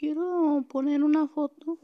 quiero poner una foto.